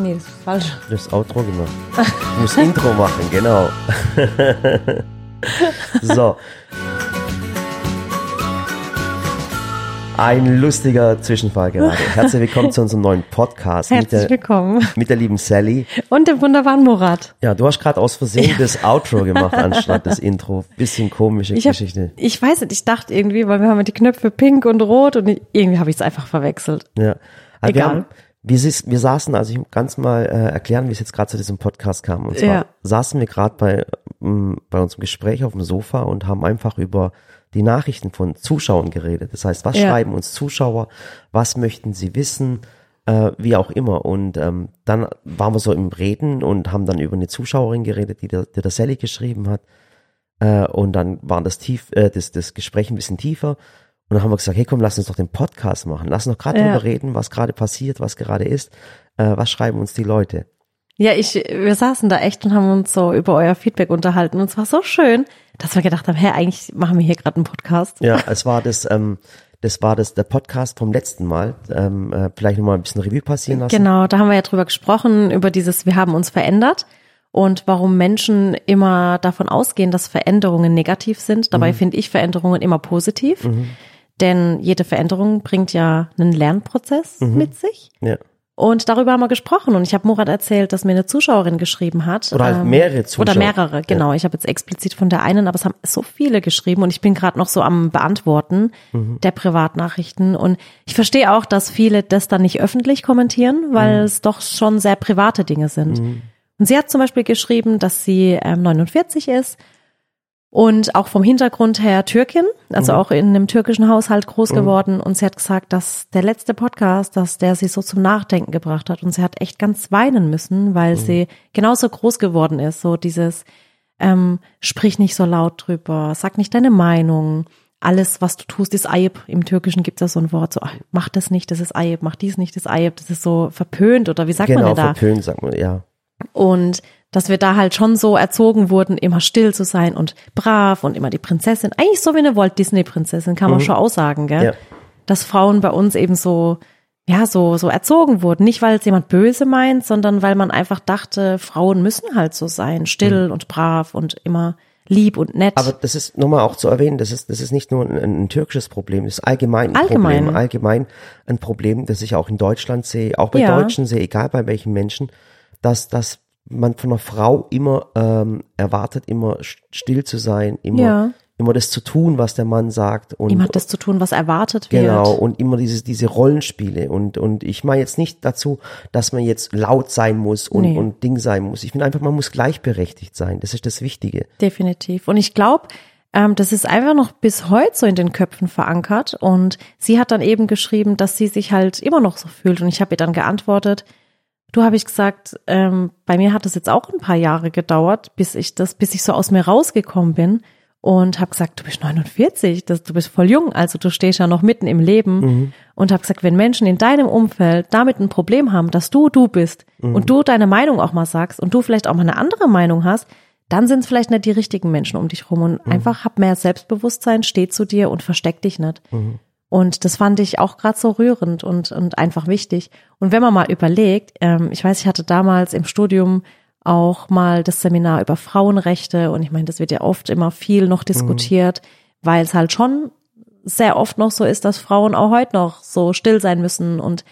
Nee, das ist falsch. Das Outro gemacht. Ich muss Intro machen, genau. so. Ein lustiger Zwischenfall gerade. Herzlich willkommen zu unserem neuen Podcast mit Herzlich der, willkommen. mit der lieben Sally. Und dem wunderbaren Murat. Ja, du hast gerade aus Versehen das Outro gemacht anstatt das Intro. Bisschen komische Ich, hab, Geschichte. ich weiß nicht, ich dachte irgendwie, weil wir haben die Knöpfe pink und rot und irgendwie habe ich es einfach verwechselt. Ja. Also wir, Egal. haben, wir, wir saßen, also ich ganz mal äh, erklären, wie es jetzt gerade zu diesem Podcast kam. Und zwar Ja. saßen wir gerade bei, ähm, bei unserem Gespräch auf dem Sofa und haben einfach über die Nachrichten von Zuschauern geredet. Das heißt, was Ja. schreiben uns Zuschauer, was möchten sie wissen, äh, wie auch immer. Und ähm, dann waren wir so im Reden und haben dann über eine Zuschauerin geredet, die der, die der Sally geschrieben hat. Äh, und dann war das tief, äh, das, das Gespräch ein bisschen tiefer. Und dann haben wir gesagt, hey komm, lass uns doch den Podcast machen. Lass uns doch gerade Ja. drüber reden, was gerade passiert, was gerade ist. Äh, was schreiben uns die Leute? Ja, ich, wir saßen da echt und haben uns so über euer Feedback unterhalten und es war so schön, dass wir gedacht haben, hä, eigentlich machen wir hier gerade einen Podcast. Ja, es war das, ähm, das war das der Podcast vom letzten Mal. Ähm, äh, vielleicht nochmal ein bisschen Revue passieren lassen. Genau, da haben wir ja drüber gesprochen, über dieses, wir haben uns verändert und warum Menschen immer davon ausgehen, dass Veränderungen negativ sind. Dabei finde ich Veränderungen immer positiv. Denn jede Veränderung bringt ja einen Lernprozess mit sich. Ja. Und darüber haben wir gesprochen. Und ich habe Murat erzählt, dass mir eine Zuschauerin geschrieben hat. Oder halt mehrere Zuschauer. Oder mehrere, genau. Ich habe jetzt explizit von der einen, aber es haben so viele geschrieben und ich bin gerade noch so am Beantworten Mhm. der Privatnachrichten. Und ich verstehe auch, dass viele das dann nicht öffentlich kommentieren, weil Mhm. es doch schon sehr private Dinge sind. Und sie hat zum Beispiel geschrieben, dass sie ähm, 49 ist und auch vom Hintergrund her Türkin, also auch in einem türkischen Haushalt groß geworden. Und sie hat gesagt, dass der letzte Podcast, dass der sie so zum Nachdenken gebracht hat. Und sie hat echt ganz weinen müssen, weil sie genauso groß geworden ist. So dieses, ähm, sprich nicht so laut drüber, sag nicht deine Meinung. Alles, was du tust, ist Ayib. Im Türkischen gibt es ja so ein Wort, so, ach, mach das nicht, das ist Ayib, mach dies nicht, das ist Ayib. Das ist so verpönt oder wie sagt Genau, man denn da? verpönt, sagt man, ja. Und dass wir da halt schon so erzogen wurden, immer still zu sein und brav und immer die Prinzessin. Eigentlich so wie eine Walt Disney Prinzessin, kann man schon aussagen, gell? Mhm. Ja. Dass Frauen bei uns eben so, ja, so, so erzogen wurden. Nicht, weil es jemand böse meint, sondern weil man einfach dachte, Frauen müssen halt so sein, still und brav und immer lieb und nett. Mhm. Aber das ist nochmal auch zu erwähnen, das ist, das ist nicht nur ein, ein türkisches Problem, das ist allgemein ein Allgemein. Problem. Allgemein ein Problem, das ich auch in Deutschland sehe, auch bei Ja. Deutschen sehe, egal bei welchen Menschen, dass, dass man von einer Frau immer ähm, erwartet, immer st- still zu sein, immer, Ja. immer das zu tun, was der Mann sagt. Und, hat das zu tun, was erwartet wird. Genau, und immer dieses, diese Rollenspiele. Und, und ich meine jetzt nicht dazu, dass man jetzt laut sein muss und, Nee. und Ding sein muss. Ich finde einfach, man muss gleichberechtigt sein. Das ist das Wichtige. Definitiv. Und ich glaube, ähm, das ist einfach noch bis heute so in den Köpfen verankert. Und sie hat dann eben geschrieben, dass sie sich halt immer noch so fühlt. Und ich habe ihr dann geantwortet, du habe ich gesagt, ähm, bei mir hat es jetzt auch ein paar Jahre gedauert, bis ich das, bis ich so aus mir rausgekommen bin. Und habe gesagt, du bist 49, das, du bist voll jung, also du stehst ja noch mitten im Leben. Und habe gesagt, wenn Menschen in deinem Umfeld damit ein Problem haben, dass du du bist und du deine Meinung auch mal sagst und du vielleicht auch mal eine andere Meinung hast, dann sind es vielleicht nicht die richtigen Menschen um dich rum. Und einfach hab mehr Selbstbewusstsein, steh zu dir und versteck dich nicht. Und das fand ich auch gerade so rührend und, und einfach wichtig. Und wenn man mal überlegt, ähm, ich weiß, ich hatte damals im Studium auch mal das Seminar über Frauenrechte und ich meine, das wird ja oft immer viel noch diskutiert, weil es halt schon sehr oft noch so ist, dass Frauen auch heute noch so still sein müssen und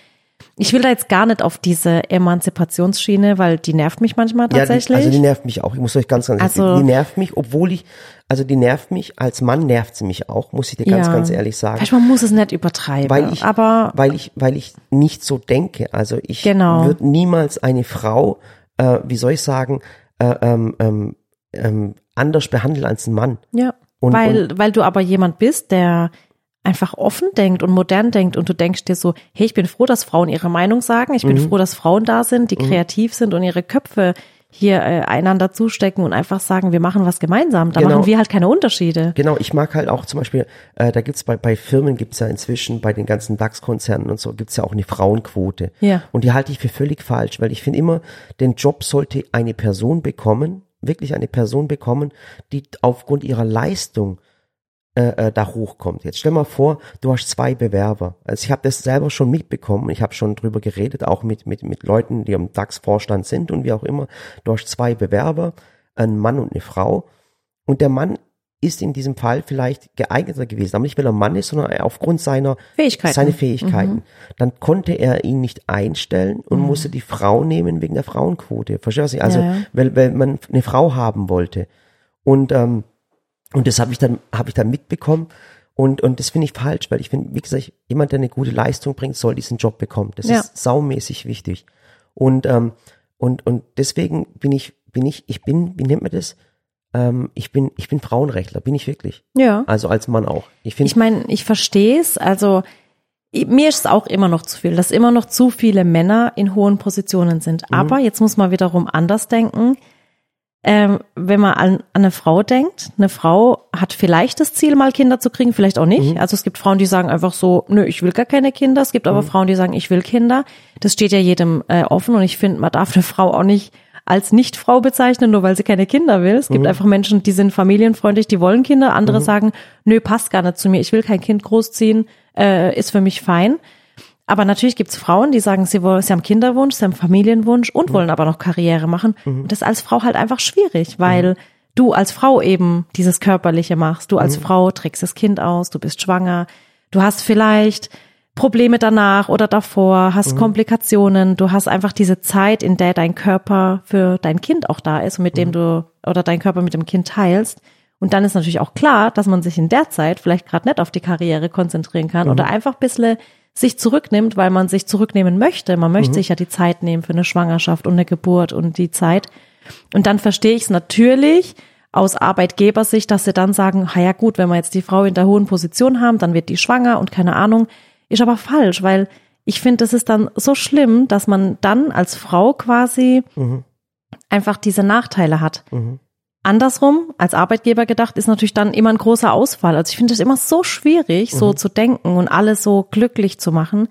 ich will da jetzt gar nicht auf diese Emanzipationsschiene, weil die nervt mich manchmal tatsächlich. Ja, die, also die nervt mich auch. Ich muss euch ganz, ganz Also- sagen, die nervt mich, obwohl ich, also die nervt mich, als Mann nervt sie mich auch, muss ich dir ganz, Ja. ganz ehrlich sagen. Weißt, man muss es nicht übertreiben, Weil ich, aber weil ich, weil ich nicht so denke. Also ich Genau. würde niemals eine Frau, äh, wie soll ich sagen, äh, ähm, ähm, ähm, anders behandeln als ein Mann. Ja, Und- weil, weil du aber jemand bist, der einfach offen denkt und modern denkt und du denkst dir so, hey, ich bin froh, dass Frauen ihre Meinung sagen, ich Mhm. bin froh, dass Frauen da sind, die kreativ sind und ihre Köpfe hier äh, einander zustecken und einfach sagen, wir machen was gemeinsam. Da Genau. machen wir halt keine Unterschiede. Genau, ich mag halt auch zum Beispiel, äh, da gibt's bei, bei Firmen gibt's ja inzwischen, bei den ganzen DAX-Konzernen und so, gibt's ja auch eine Frauenquote. Ja. Und die halte ich für völlig falsch, weil ich finde immer, den Job sollte eine Person bekommen, wirklich eine Person bekommen, die aufgrund ihrer Leistung äh, äh, da hochkommt. Jetzt stell mal vor, du hast zwei Bewerber. Also ich habe das selber schon mitbekommen. Ich habe schon drüber geredet, auch mit mit mit Leuten, die im DAX-Vorstand sind und wie auch immer. Du hast zwei Bewerber, ein Mann und eine Frau. Und der Mann ist in diesem Fall vielleicht geeigneter gewesen, aber nicht weil er Mann ist, sondern aufgrund seiner Fähigkeiten. seine Fähigkeiten. Mhm. Dann konnte er ihn nicht einstellen und Mhm. musste die Frau nehmen wegen der Frauenquote. Verstehst du? Also Ja, ja. weil, weil man eine Frau haben wollte. Und ähm, und das habe ich dann habe ich dann mitbekommen und und das finde ich falsch, weil ich finde, wie gesagt, jemand, der eine gute Leistung bringt, soll diesen Job bekommen. Das Ja. ist saumäßig wichtig. Und ähm, und und deswegen bin ich bin ich ich bin wie nennt man das? Ähm, ich bin ich bin Frauenrechtler, bin ich wirklich. Ja. Also als Mann auch. Ich finde Ich meine, ich verstehe es. Also mir ist es auch immer noch zu viel, dass immer noch zu viele Männer in hohen Positionen sind. Aber jetzt muss man wiederum anders denken. Ähm, wenn man an, an eine Frau denkt, eine Frau hat vielleicht das Ziel, mal Kinder zu kriegen, vielleicht auch nicht. Also es gibt Frauen, die sagen einfach so, nö, ich will gar keine Kinder. Es gibt aber Frauen, die sagen, ich will Kinder. Das steht ja jedem äh, offen und ich finde, man darf eine Frau auch nicht als Nicht-Frau bezeichnen, nur weil sie keine Kinder will. Es gibt einfach Menschen, die sind familienfreundlich, die wollen Kinder. Andere sagen, nö, passt gar nicht zu mir, ich will kein Kind großziehen, äh, ist für mich fein. Aber natürlich gibt's Frauen, die sagen, sie, wollen, sie haben Kinderwunsch, sie haben Familienwunsch und wollen aber noch Karriere machen. Und das ist als Frau halt einfach schwierig, weil du als Frau eben dieses Körperliche machst. Du als Frau trägst das Kind aus, du bist schwanger, du hast vielleicht Probleme danach oder davor, hast Komplikationen, du hast einfach diese Zeit, in der dein Körper für dein Kind auch da ist und mit dem du oder dein Körper mit dem Kind teilst. Und dann ist natürlich auch klar, dass man sich in der Zeit vielleicht gerade nicht auf die Karriere konzentrieren kann oder einfach ein bisschen sich zurücknimmt, weil man sich zurücknehmen möchte. Man möchte sich ja die Zeit nehmen für eine Schwangerschaft und eine Geburt und die Zeit. Und dann verstehe ich es natürlich aus Arbeitgebersicht, dass sie dann sagen, ha ja gut, wenn wir jetzt die Frau in der hohen Position haben, dann wird die schwanger und keine Ahnung. Ist aber falsch, weil ich finde, das ist dann so schlimm, dass man dann als Frau quasi einfach diese Nachteile hat. Andersrum, als Arbeitgeber gedacht, ist natürlich dann immer ein großer Ausfall. Also ich finde es immer so schwierig, so zu denken und alles so glücklich zu machen.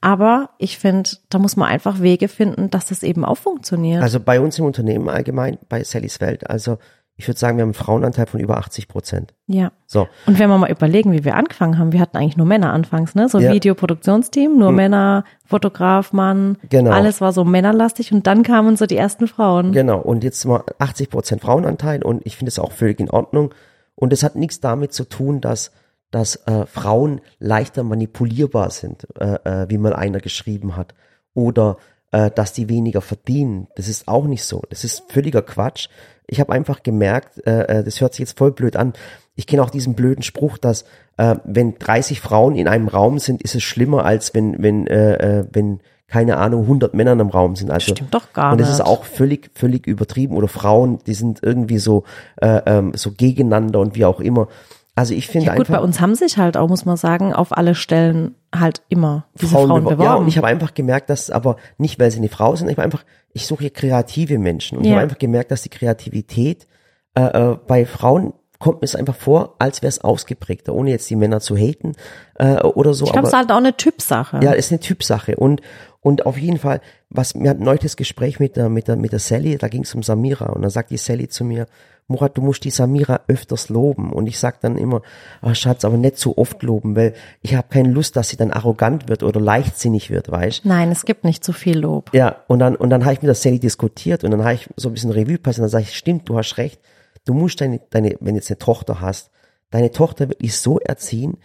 Aber ich finde, da muss man einfach Wege finden, dass das eben auch funktioniert. Also bei uns im Unternehmen allgemein, bei Sallys Welt, also ich würde sagen, wir haben einen Frauenanteil von über 80 Prozent. ja. So, Und wenn wir mal überlegen, wie wir angefangen haben, wir hatten eigentlich nur Männer anfangs, ne? So Ja. Videoproduktionsteam, nur Männer, Fotograf, Mann, Genau. alles war so männerlastig und dann kamen so die ersten Frauen. genau. Und jetzt mal 80 Prozent Frauenanteil und ich finde es auch völlig in Ordnung. Und es hat nichts damit zu tun, dass dass äh, Frauen leichter manipulierbar sind, äh, äh, wie mal einer geschrieben hat, oder äh, dass die weniger verdienen. Das ist auch nicht so. Das ist völliger Quatsch. Ich habe einfach gemerkt, äh, äh, das hört sich jetzt voll blöd an. Ich kenne auch diesen blöden Spruch, dass äh, wenn 30 Frauen in einem Raum sind, ist es schlimmer als wenn wenn äh, äh, wenn keine Ahnung 100 Männer im Raum sind. Also Stimmt doch gar und das ist nicht. auch völlig völlig übertrieben. Oder Frauen, die sind irgendwie so äh, ähm, so gegeneinander und wie auch immer. Also ich finde Ja gut, einfach bei uns haben sich halt auch, muss man sagen, auf alle Stellen halt immer diese Frauen, beworben. beworben. Ja, und ich habe einfach gemerkt, dass aber nicht, weil sie eine Frau sind, ich einfach, ich suche kreative Menschen und ich Ja. habe einfach gemerkt, dass die Kreativität äh, äh, bei Frauen kommt mir es einfach vor, als wäre es ausgeprägter, ohne jetzt die Männer zu haten äh, oder so. ich glaube, es ist halt auch eine Typsache. ja, ist eine Typsache und und auf jeden Fall, was wir hatten neulich das Gespräch mit der mit der mit der Sally, da ging es um Samira und dann sagt die Sally zu mir, Murat, du musst die Samira öfters loben und ich sag dann immer, ah Schatz, aber nicht so oft loben, weil ich habe keine Lust, dass sie dann arrogant wird oder leichtsinnig wird, weißt? Nein, es gibt nicht so viel Lob. Ja, und dann, und dann habe ich mit der Sally diskutiert und dann habe ich so ein bisschen Revue passiert und dann sage ich, stimmt, du hast recht. Du musst deine, deine, wenn du jetzt eine Tochter hast, deine Tochter wirklich so erziehen,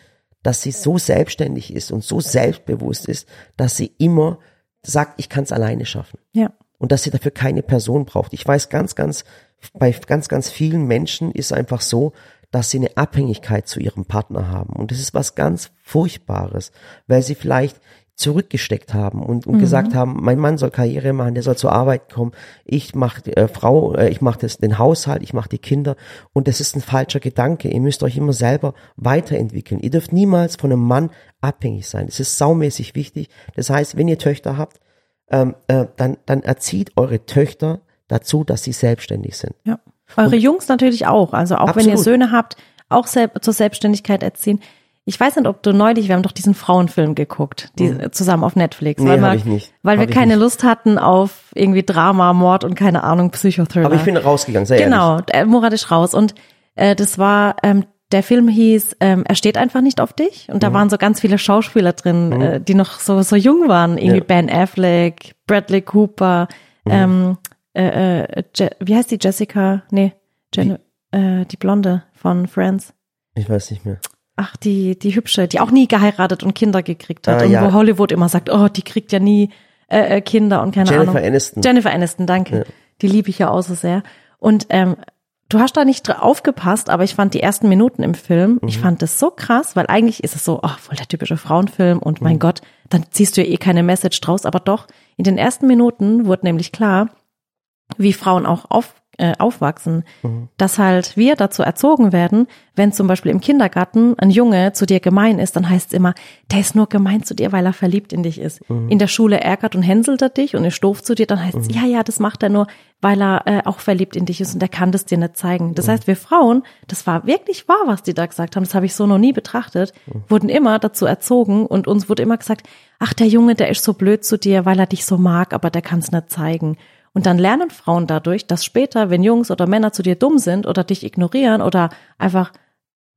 dass sie so selbstständig ist und so selbstbewusst ist, dass sie immer sagt, ich kann es alleine schaffen. Ja. Und dass sie dafür keine Person braucht. Ich weiß ganz, ganz, bei ganz, ganz vielen Menschen ist einfach so, dass sie eine Abhängigkeit zu ihrem Partner haben. Und das ist was ganz Furchtbares, weil sie vielleicht zurückgesteckt haben und, und gesagt haben, mein Mann soll Karriere machen, der soll zur Arbeit kommen, ich mache äh, Frau, äh, ich mache das den Haushalt, ich mache die Kinder und das ist ein falscher Gedanke. Ihr müsst euch immer selber weiterentwickeln. Ihr dürft niemals von einem Mann abhängig sein. Das ist saumäßig wichtig. Das heißt, wenn ihr Töchter habt, ähm, äh, dann, dann erzieht eure Töchter dazu, dass sie selbstständig sind. Ja. Eure Jungs natürlich auch. Also auch wenn ihr Absolut. Söhne habt, auch selb zur Selbstständigkeit erziehen. Ich weiß nicht, ob du neulich, wir haben doch diesen Frauenfilm geguckt, die, zusammen auf Netflix. Mhm. Nee, weil wir, ich nicht. Weil wir Hab ich keine nicht. Lust hatten auf irgendwie Drama, Mord und keine Ahnung, Psychothriller. Aber ich bin rausgegangen, sehr ehrlich. Genau, äh, Murat ist raus. Und äh, das war, ähm, der Film hieß ähm, Er steht einfach nicht auf dich. Und da Mhm. waren so ganz viele Schauspieler drin, äh, die noch so, so jung waren. Irgendwie Ja. Ben Affleck, Bradley Cooper, Mhm. ähm, äh, äh, Je wie heißt die Jessica? Nee, Jen äh, die Blonde von Friends. Ich weiß nicht mehr. Ach, die, die hübsche, die auch nie geheiratet und Kinder gekriegt hat. Ah, und ja. wo Hollywood immer sagt, oh, die kriegt ja nie äh, äh, Kinder und keine Jennifer Ahnung. Aniston. Jennifer Aniston, danke. Die liebe ich ja auch so sehr. Und ähm, du hast da nicht aufgepasst, aber ich fand die ersten Minuten im Film, ich fand das so krass, weil eigentlich ist es so, oh, voll der typische Frauenfilm und mein Gott, dann ziehst du ja eh keine Message draus, aber doch, in den ersten Minuten wurde nämlich klar, wie Frauen auch auf, äh, aufwachsen, dass halt wir dazu erzogen werden, wenn zum Beispiel im Kindergarten ein Junge zu dir gemein ist, dann heißt es immer, der ist nur gemein zu dir, weil er verliebt in dich ist. In der Schule ärgert und hänselt er dich und ist doof zu dir, dann heißt es, ja, ja, das macht er nur, weil er äh, auch verliebt in dich ist und er kann das dir nicht zeigen. Das heißt, wir Frauen, das war wirklich wahr, was die da gesagt haben, das habe ich so noch nie betrachtet, wurden immer dazu erzogen und uns wurde immer gesagt, ach, der Junge, der ist so blöd zu dir, weil er dich so mag, aber der kann es nicht zeigen. Und dann lernen Frauen dadurch, dass später, wenn Jungs oder Männer zu dir dumm sind oder dich ignorieren oder einfach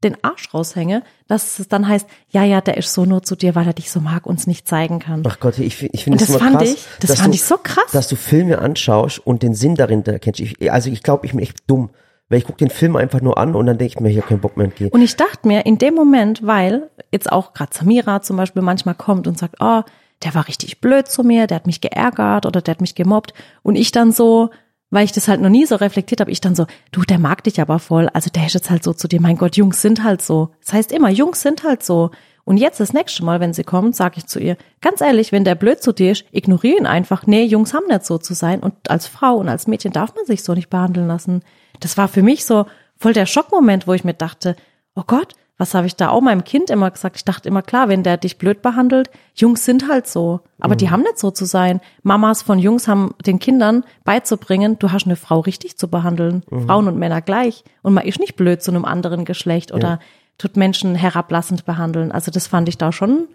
den Arsch raushänge, dass es dann heißt, ja, ja, der ist so nur zu dir, weil er dich so mag und es nicht zeigen kann. Ach Gott, ich, ich finde das immer fand krass, ich- das fand du, ich so krass. dass du Filme anschaust und den Sinn darin da kennst. Ich, also ich glaube, ich bin echt dumm, weil ich gucke den Film einfach nur an und dann denke ich mir, ich habe keinen Bock mehr entgehen. Und ich dachte mir, in dem Moment, weil jetzt auch gerade Samira zum Beispiel manchmal kommt und sagt, oh, der war richtig blöd zu mir, der hat mich geärgert oder der hat mich gemobbt. Und ich dann so, weil ich das halt noch nie so reflektiert habe, ich dann so, du, der mag dich aber voll. Also der ist jetzt halt so zu dir, mein Gott, Jungs sind halt so. Das heißt immer, Jungs sind halt so. Und jetzt das nächste Mal, wenn sie kommt, sage ich zu ihr, ganz ehrlich, wenn der blöd zu dir ist, ignoriere ihn einfach. Nee, Jungs haben nicht so zu sein. Und als Frau und als Mädchen darf man sich so nicht behandeln lassen. Das war für mich so voll der Schockmoment, wo ich mir dachte, oh Gott, was habe ich da auch meinem Kind immer gesagt? Ich dachte immer, klar, wenn der dich blöd behandelt, Jungs sind halt so. Aber die haben nicht so zu sein. Mamas von Jungs haben den Kindern beizubringen, du hast eine Frau richtig zu behandeln. Frauen und Männer gleich. Und man ist nicht blöd zu einem anderen Geschlecht oder tut Menschen herablassend behandeln. Also das fand ich da schon,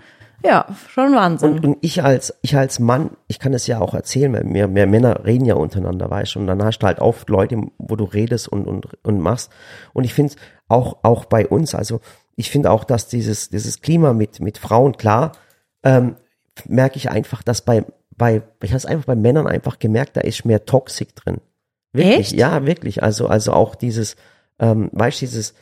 ja, schon Wahnsinn. Und, und ich als, ich als Mann, ich kann es ja auch erzählen, weil mehr, mehr Männer reden ja untereinander, weißt du, und dann hast du halt oft Leute, wo du redest und, und, und machst. Und ich finde auch, auch bei uns, also ich finde auch, dass dieses, dieses Klima mit, mit Frauen, klar, ähm, merke ich einfach, dass bei, bei, ich habe es einfach bei Männern einfach gemerkt, da ist mehr Toxik drin. Wirklich, Echt? ja, wirklich. Also, also auch dieses, ähm, weißt du, dieses,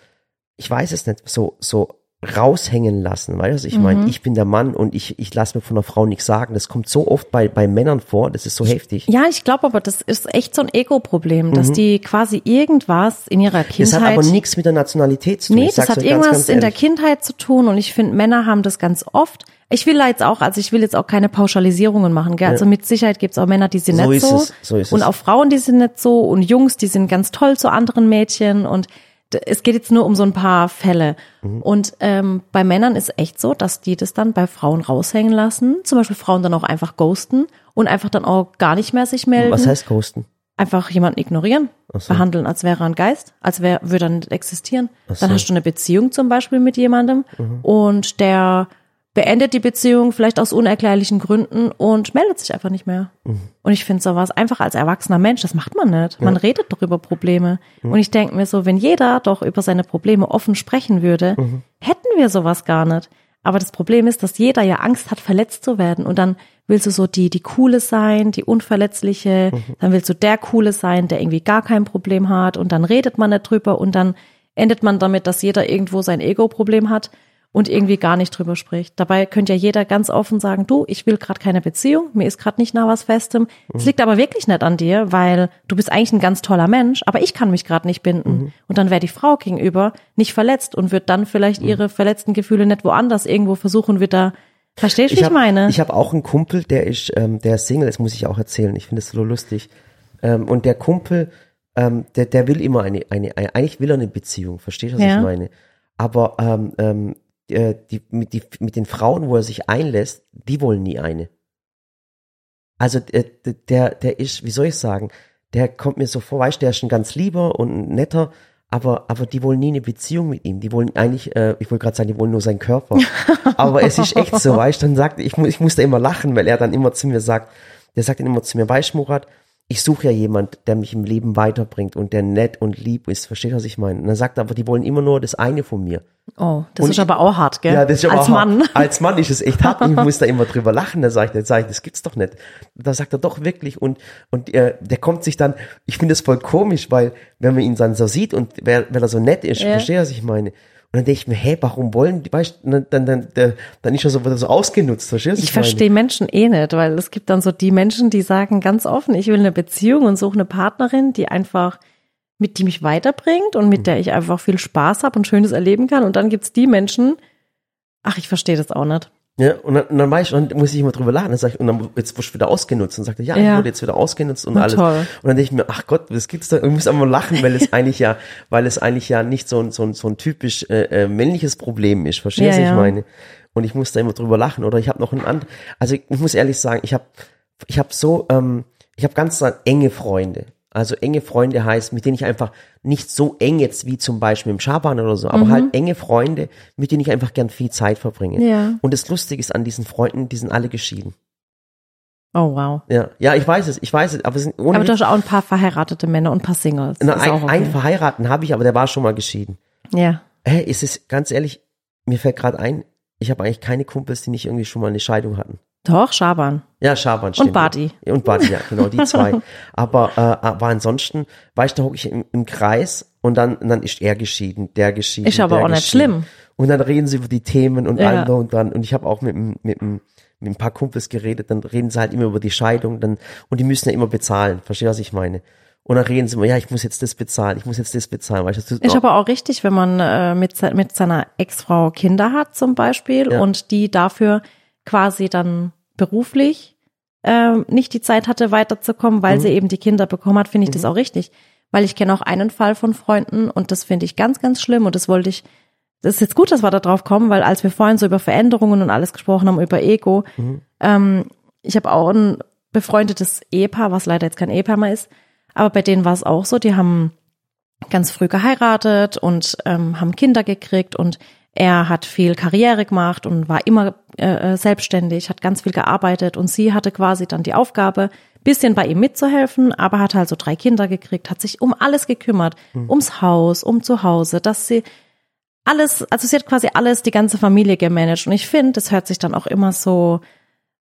ich weiß es nicht, so, so raushängen lassen, weißt du, ich Mhm. meine? Ich bin der Mann und ich, ich lasse mir von einer Frau nichts sagen. Das kommt so oft bei, bei Männern vor, das ist so heftig. Ja, ich glaube aber, das ist echt so ein Ego-Problem, dass die quasi irgendwas in ihrer Das Kindheit. hat aber nichts mit der Nationalität zu tun. Nee, das hat euch ganz, irgendwas ganz in der. Kindheit zu tun und ich finde, Männer haben das ganz oft. Ich will da jetzt auch, also ich will jetzt auch keine Pauschalisierungen machen, gell? Also mit Sicherheit gibt's auch Männer, die sind So nicht ist so. es, so ist und es. auch Frauen, die sind nicht so und Jungs, die sind ganz toll zu anderen Mädchen und es geht jetzt nur um so ein paar Fälle. Mhm. Und ähm, bei Männern ist echt so, dass die das dann bei Frauen raushängen lassen. Zum Beispiel Frauen dann auch einfach ghosten und einfach dann auch gar nicht mehr sich melden Was heißt Ghosten? einfach jemanden ignorieren, so. behandeln, als wäre er ein Geist, als wäre, würde er nicht existieren. So. Mhm. Dann hast du eine Beziehung zum Beispiel mit jemandem und der beendet die Beziehung vielleicht aus unerklärlichen Gründen und meldet sich einfach nicht mehr. Mhm. Und ich finde sowas einfach als erwachsener Mensch, das macht man nicht. Man redet doch über Probleme. Mhm. Und ich denke mir so, wenn jeder doch über seine Probleme offen sprechen würde, Mhm. hätten wir sowas gar nicht. Aber das Problem ist, dass jeder ja Angst hat, verletzt zu werden. Und dann willst du so die, die coole sein, die unverletzliche. Dann willst du der coole sein, der irgendwie gar kein Problem hat. Und dann redet man nicht drüber. Und dann endet man damit, dass jeder irgendwo sein Ego-Problem hat und irgendwie gar nicht drüber spricht. Dabei könnte ja jeder ganz offen sagen, du, ich will gerade keine Beziehung, mir ist gerade nicht nach was Festem. Es liegt aber wirklich nicht an dir, weil du bist eigentlich ein ganz toller Mensch, aber ich kann mich gerade nicht binden. Und dann wäre die Frau gegenüber nicht verletzt und wird dann vielleicht ihre verletzten Gefühle nicht woanders irgendwo versuchen wieder. Verstehst du, wie ich hab, meine? Ich habe auch einen Kumpel, der ist, ähm, der ist Single, das muss ich auch erzählen. Ich finde es so lustig. Ähm, und der Kumpel, ähm, der, der will immer eine, eine, eine, eigentlich will er eine Beziehung, verstehst du, was Ja. ich meine? Aber ähm, ähm, äh, die, mit, die, mit den Frauen, wo er sich einlässt, die wollen nie eine. Also der, der, der ist, wie soll ich sagen, der kommt mir so vor, weißt du, der ist ein ganz lieber und netter, aber, aber die wollen nie eine Beziehung mit ihm. Die wollen eigentlich, äh, ich wollte gerade sagen, die wollen nur seinen Körper. aber es ist echt so, weißt du, dann sagt, ich, ich muss da immer lachen, weil er dann immer zu mir sagt, der sagt dann immer zu mir, weißt du, Murat, ich suche ja jemand, der mich im Leben weiterbringt und der nett und lieb ist. Versteht, was ich meine? Und dann sagt er aber, die wollen immer nur das eine von mir. Oh, das Und ist ich- aber auch hart, gell? Ja, das ist aber Als auch Mann. hart. Als Mann ist es echt hart. Ich muss da immer drüber lachen. Da sage ich, dann sag ich, das gibt's doch nicht. Da sagt er doch wirklich. Und, und äh, der kommt sich dann, ich finde das voll komisch, weil wenn man ihn dann so sieht und wer, wenn er so nett ist, Ja. verstehe was ich meine. Und dann denke ich mir, hä, warum wollen die, weißt du, dann, dann, dann, der- dann ist er so, wird so ausgenutzt, verstehst du? Ich meine? verstehe Menschen eh nicht, weil es gibt dann so die Menschen, die sagen ganz offen, ich will eine Beziehung und suche eine Partnerin, die einfach mit die mich weiterbringt und mit der ich einfach viel Spaß habe und Schönes erleben kann. Und dann gibt's die Menschen, ach, ich verstehe das auch nicht. Ja, und dann, und dann ich, und dann muss ich immer drüber lachen. Dann sag ich, und dann jetzt wirst du wieder ausgenutzt. Und sagt er, ja, ich Ja. wurde jetzt wieder ausgenutzt und Na, alles. toll. Und dann denke ich mir, ach Gott, was gibt's da? Ich muss einfach lachen, weil es eigentlich ja, weil es eigentlich ja nicht so ein, so ein, so ein typisch äh, äh, männliches Problem ist. Verstehst du, Ja, was ich ja. meine? Und ich muss da immer drüber lachen. Oder ich habe noch einen anderen, also ich muss ehrlich sagen, ich habe ich hab so, ähm, ich habe ganz enge Freunde. Also enge Freunde heißt, mit denen ich einfach nicht so eng jetzt wie zum Beispiel im Schaban oder so, aber Mhm. halt enge Freunde, mit denen ich einfach gern viel Zeit verbringe. Ja. Und das Lustige ist an diesen Freunden, die sind alle geschieden. Oh, wow. Ja, ja, ich weiß es, ich weiß es, aber es sind ohne Aber du hast auch ein paar verheiratete Männer und ein paar Singles. Na, ein, okay. einen verheiraten habe ich, aber der war schon mal geschieden. Ja. Hä, ist es ganz ehrlich, mir fällt gerade ein, ich habe eigentlich keine Kumpels, die nicht irgendwie schon mal eine Scheidung hatten. Doch, Schaban. Ja, Schaban stimmt. Badi. Ja, und Badi, ja, genau, die zwei. aber, äh, aber ansonsten, weißt du, da hocke ich im, im Kreis und dann, und dann ist er geschieden, der geschieden. Ist aber auch nicht schlimm. Und dann reden sie über die Themen und Ja. drum und dran. Und ich habe auch mit, mit, dem- mit ein paar Kumpels geredet, dann reden sie halt immer über die Scheidung, dann, und die müssen ja immer bezahlen. Verstehst du, was ich meine? Und dann reden sie immer, ja, ich muss jetzt das bezahlen, ich muss jetzt das bezahlen, weißt du? das Ist aber auch richtig, wenn man äh, mit, mit seiner Ex-Frau Kinder hat zum Beispiel Ja. und die dafür quasi dann beruflich ähm, nicht die Zeit hatte, weiterzukommen, weil Mhm. sie eben die Kinder bekommen hat, finde ich das auch richtig. Weil ich kenne auch einen Fall von Freunden und das finde ich ganz, ganz schlimm und das wollte ich, das ist jetzt gut, dass wir da drauf kommen, weil als wir vorhin so über Veränderungen und alles gesprochen haben, über Ego, Mhm. ähm, ich habe auch ein befreundetes Ehepaar, was leider jetzt kein Ehepaar mehr ist, aber bei denen war es auch so, die haben ganz früh geheiratet und ähm, haben Kinder gekriegt und er hat viel Karriere gemacht und war immer äh, äh, selbstständig, hat ganz viel gearbeitet und sie hatte quasi dann die Aufgabe, bisschen bei ihm mitzuhelfen, aber hat halt so drei Kinder gekriegt, hat sich um alles gekümmert, ums Haus, um zu Hause, dass sie alles, also sie hat quasi alles, die ganze Familie gemanagt und ich finde, das hört sich dann auch immer so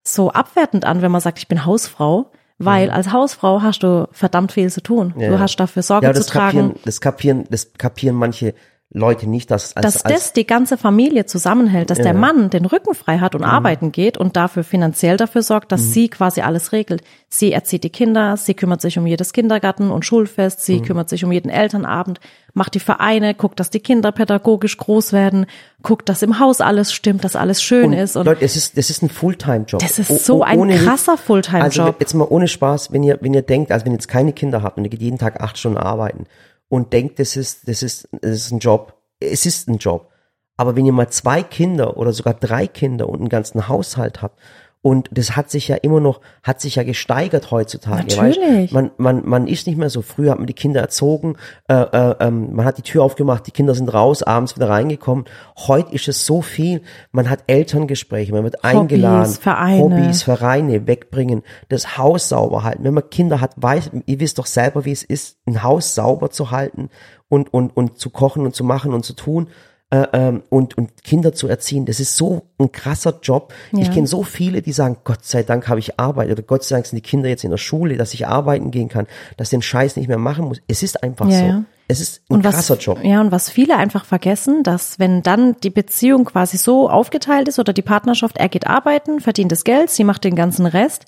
so abwertend an, wenn man sagt, ich bin Hausfrau, weil als Hausfrau hast du verdammt viel zu tun. Ja, du hast dafür Sorge ja, zu das tragen. kapieren, das kapieren, das kapieren manche Leute nicht, dass als, dass das die ganze Familie zusammenhält, dass der Mann den Rücken frei hat und Mhm. arbeiten geht und dafür finanziell dafür sorgt, dass sie quasi alles regelt. Sie erzieht die Kinder, sie kümmert sich um jedes Kindergarten und Schulfest, Mhm. sie kümmert sich um jeden Elternabend, macht die Vereine, guckt, dass die Kinder pädagogisch groß werden, guckt, dass im Haus alles stimmt, dass alles schön ist und Leute, es ist, das ist ein Fulltime-Job. Das ist so o- ein krasser Fulltime-Job. Also jetzt mal ohne Spaß, wenn ihr, wenn ihr denkt, also wenn ihr jetzt keine Kinder habt und ihr geht jeden Tag acht Stunden arbeiten und denkt, das ist, das ist, das ist ein Job. Es ist ein Job. Aber wenn ihr mal zwei Kinder oder sogar drei Kinder und einen ganzen Haushalt habt und das hat sich ja immer noch, hat sich ja gesteigert heutzutage. Natürlich. Weißt? Man, man, man ist nicht mehr so. Früher hat man die Kinder erzogen, äh, äh, ähm, man hat die Tür aufgemacht, die Kinder sind raus, abends wieder reingekommen. Heute ist es so viel. Man hat Elterngespräche, man wird eingeladen, Vereine. Hobbys, Vereine wegbringen, das Haus sauber halten. Wenn man Kinder hat, weiß, ihr wisst doch selber, wie es ist, ein Haus sauber zu halten und, und, und zu kochen und zu machen und zu tun. Äh, ähm, und, und Kinder zu erziehen, das ist so ein krasser Job. Ich Ja. kenne so viele, die sagen, Gott sei Dank habe ich Arbeit oder Gott sei Dank sind die Kinder jetzt in der Schule, dass ich arbeiten gehen kann, dass ich den Scheiß nicht mehr machen muss. Es ist einfach Ja, so. ja. Es ist ein und was, krasser Job. Ja, und was viele einfach vergessen, dass wenn dann die Beziehung quasi so aufgeteilt ist oder die Partnerschaft, er geht arbeiten, verdient das Geld, sie macht den ganzen Rest,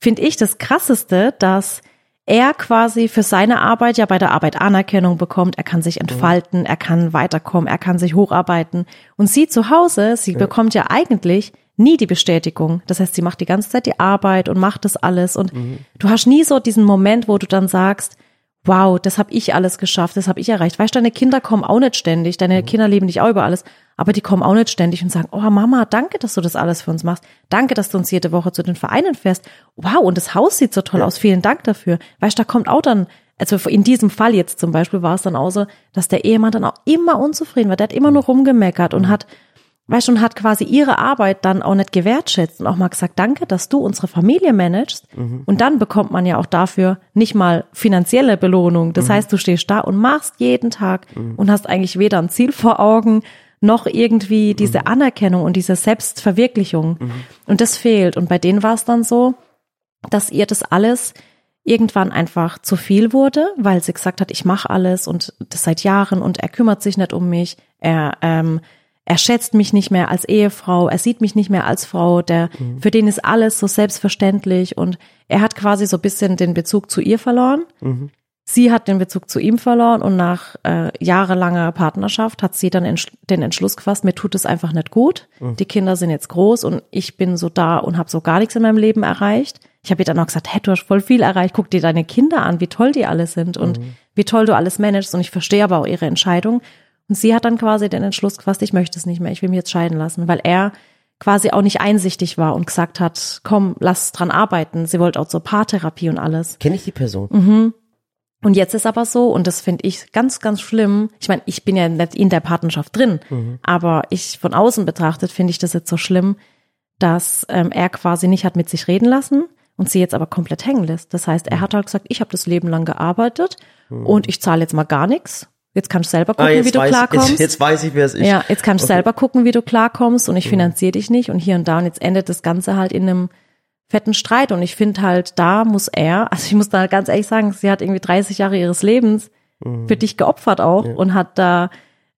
finde ich das krasseste, dass er quasi für seine Arbeit ja bei der Arbeit Anerkennung bekommt, er kann sich entfalten, er kann weiterkommen, er kann sich hocharbeiten. Und sie zu Hause, sie bekommt ja eigentlich nie die Bestätigung. Das heißt, sie macht die ganze Zeit die Arbeit und macht das alles. Und du hast nie so diesen Moment, wo du dann sagst, wow, das habe ich alles geschafft, das habe ich erreicht. Weißt du, deine Kinder kommen auch nicht ständig, deine Kinder lieben dich auch über alles, aber die kommen auch nicht ständig und sagen, oh Mama, danke, dass du das alles für uns machst. Danke, dass du uns jede Woche zu den Vereinen fährst. Wow, und das Haus sieht so toll aus. Vielen Dank dafür. Weißt du, da kommt auch dann, also in diesem Fall jetzt zum Beispiel war es dann auch so, dass der Ehemann dann auch immer unzufrieden war. Der hat immer nur rumgemeckert und hat weißt du, und hat quasi ihre Arbeit dann auch nicht gewertschätzt und auch mal gesagt, danke, dass du unsere Familie managst. Und dann bekommt man ja auch dafür nicht mal finanzielle Belohnung. Das heißt, du stehst da und machst jeden Tag und hast eigentlich weder ein Ziel vor Augen, noch irgendwie diese Anerkennung und diese Selbstverwirklichung. Und das fehlt. Und bei denen war es dann so, dass ihr das alles irgendwann einfach zu viel wurde, weil sie gesagt hat, ich mache alles und das seit Jahren und er kümmert sich nicht um mich. Er ähm, er schätzt mich nicht mehr als Ehefrau, er sieht mich nicht mehr als Frau, der, für den ist alles so selbstverständlich und er hat quasi so ein bisschen den Bezug zu ihr verloren. Sie hat den Bezug zu ihm verloren und nach äh, jahrelanger Partnerschaft hat sie dann entsch den Entschluss gefasst, mir tut es einfach nicht gut. Die Kinder sind jetzt groß und ich bin so da und habe so gar nichts in meinem Leben erreicht. Ich habe ihr dann auch gesagt, hey, du hast voll viel erreicht, guck dir deine Kinder an, wie toll die alle sind und wie toll du alles managst und ich verstehe aber auch ihre Entscheidung. Und sie hat dann quasi den Entschluss gefasst, ich möchte es nicht mehr, ich will mich jetzt scheiden lassen, weil er quasi auch nicht einsichtig war und gesagt hat, komm, lass dran arbeiten. Sie wollte auch zur Paartherapie und alles. Kenne ich die Person? Mhm. Und jetzt ist aber so, und das finde ich ganz, ganz schlimm. Ich meine, ich bin ja nicht in der Partnerschaft drin, aber ich von außen betrachtet finde ich das jetzt so schlimm, dass ähm, er quasi nicht hat mit sich reden lassen und sie jetzt aber komplett hängen lässt. Das heißt, er hat halt gesagt, ich habe das Leben lang gearbeitet und ich zahle jetzt mal gar nichts. Jetzt kannst du selber gucken, Ah, wie du weiß, klarkommst. Jetzt, jetzt weiß ich, wer es ist. Ja, jetzt kannst du Okay. selber gucken, wie du klarkommst und ich finanziere dich nicht und hier und da und jetzt endet das Ganze halt in einem fetten Streit und ich finde halt, da muss er, also ich muss da ganz ehrlich sagen, sie hat irgendwie 30 Jahre ihres Lebens für dich geopfert auch und hat da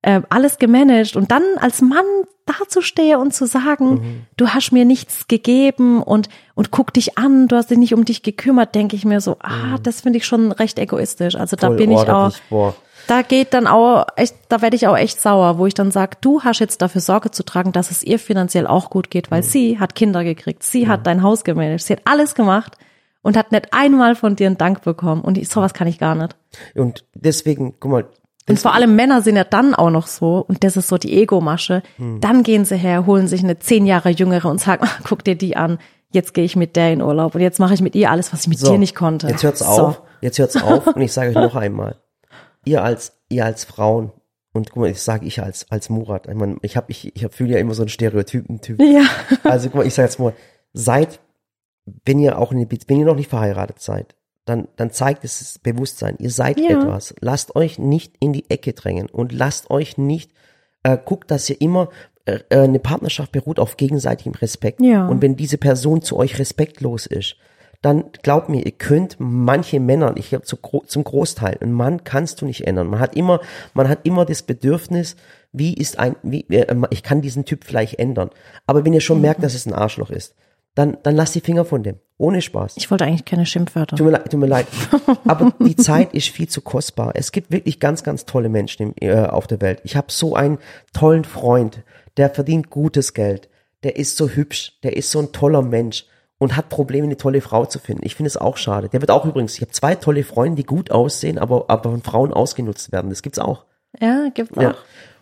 äh, alles gemanagt und dann als Mann dazustehen und zu sagen, du hast mir nichts gegeben und und guck dich an, du hast dich nicht um dich gekümmert, denke ich mir so, ah, das finde ich schon recht egoistisch. Also da Voll bin ich auch Boah. Da geht dann auch echt, da werde ich auch echt sauer, wo ich dann sage, du hast jetzt dafür Sorge zu tragen, dass es ihr finanziell auch gut geht, weil sie hat Kinder gekriegt, sie hat dein Haus gemanagt, sie hat alles gemacht und hat nicht einmal von dir einen Dank bekommen und ich, sowas kann ich gar nicht. Und deswegen, guck mal, Und vor allem Männer sind ja dann auch noch so, und das ist so die Ego-Masche, dann gehen sie her, holen sich eine zehn Jahre jüngere und sagen, "Ah, guck dir die an, jetzt gehe ich mit der in Urlaub und jetzt mache ich mit ihr alles, was ich mit So, dir nicht konnte. Jetzt hört's So. auf. Jetzt hört's auf. Und ich sage euch noch einmal. Ihr als, ihr als Frauen, und guck mal, ich sage ich als, als Murat. Ich meine, ich habe, ich, ich hab, fühle ja immer so einen Stereotypen-Typ. Ja. Also guck mal, ich sage jetzt mal, seid, wenn ihr auch in, Be- wenn ihr noch nicht verheiratet seid, dann, dann zeigt es das Bewusstsein. Ihr seid Ja. etwas. Lasst euch nicht in die Ecke drängen und lasst euch nicht, äh, guckt, dass ihr immer, äh, eine Partnerschaft beruht auf gegenseitigem Respekt. Ja. Und wenn diese Person zu euch respektlos ist, dann glaubt mir, ihr könnt manche Männer, ich glaube zu, zum Großteil, einen Mann kannst du nicht ändern. Man hat immer, man hat immer das Bedürfnis, wie ist ein, wie, äh, ich kann diesen Typ vielleicht ändern. Aber wenn ihr schon merkt, dass es ein Arschloch ist, dann, dann lasst die Finger von dem. Ohne Spaß. Ich wollte eigentlich keine Schimpfwörter. Tut mir leid, tut mir leid. Aber die Zeit ist viel zu kostbar. Es gibt wirklich ganz, ganz tolle Menschen im, äh, auf der Welt. Ich habe so einen tollen Freund, der verdient gutes Geld. Der ist so hübsch, der ist so ein toller Mensch und hat Probleme, eine tolle Frau zu finden. Ich finde es auch schade. Der wird auch übrigens, ich habe zwei tolle Freunde, die gut aussehen, aber, aber von Frauen ausgenutzt werden. Das gibt's auch. Ja, gibt's auch. Ja.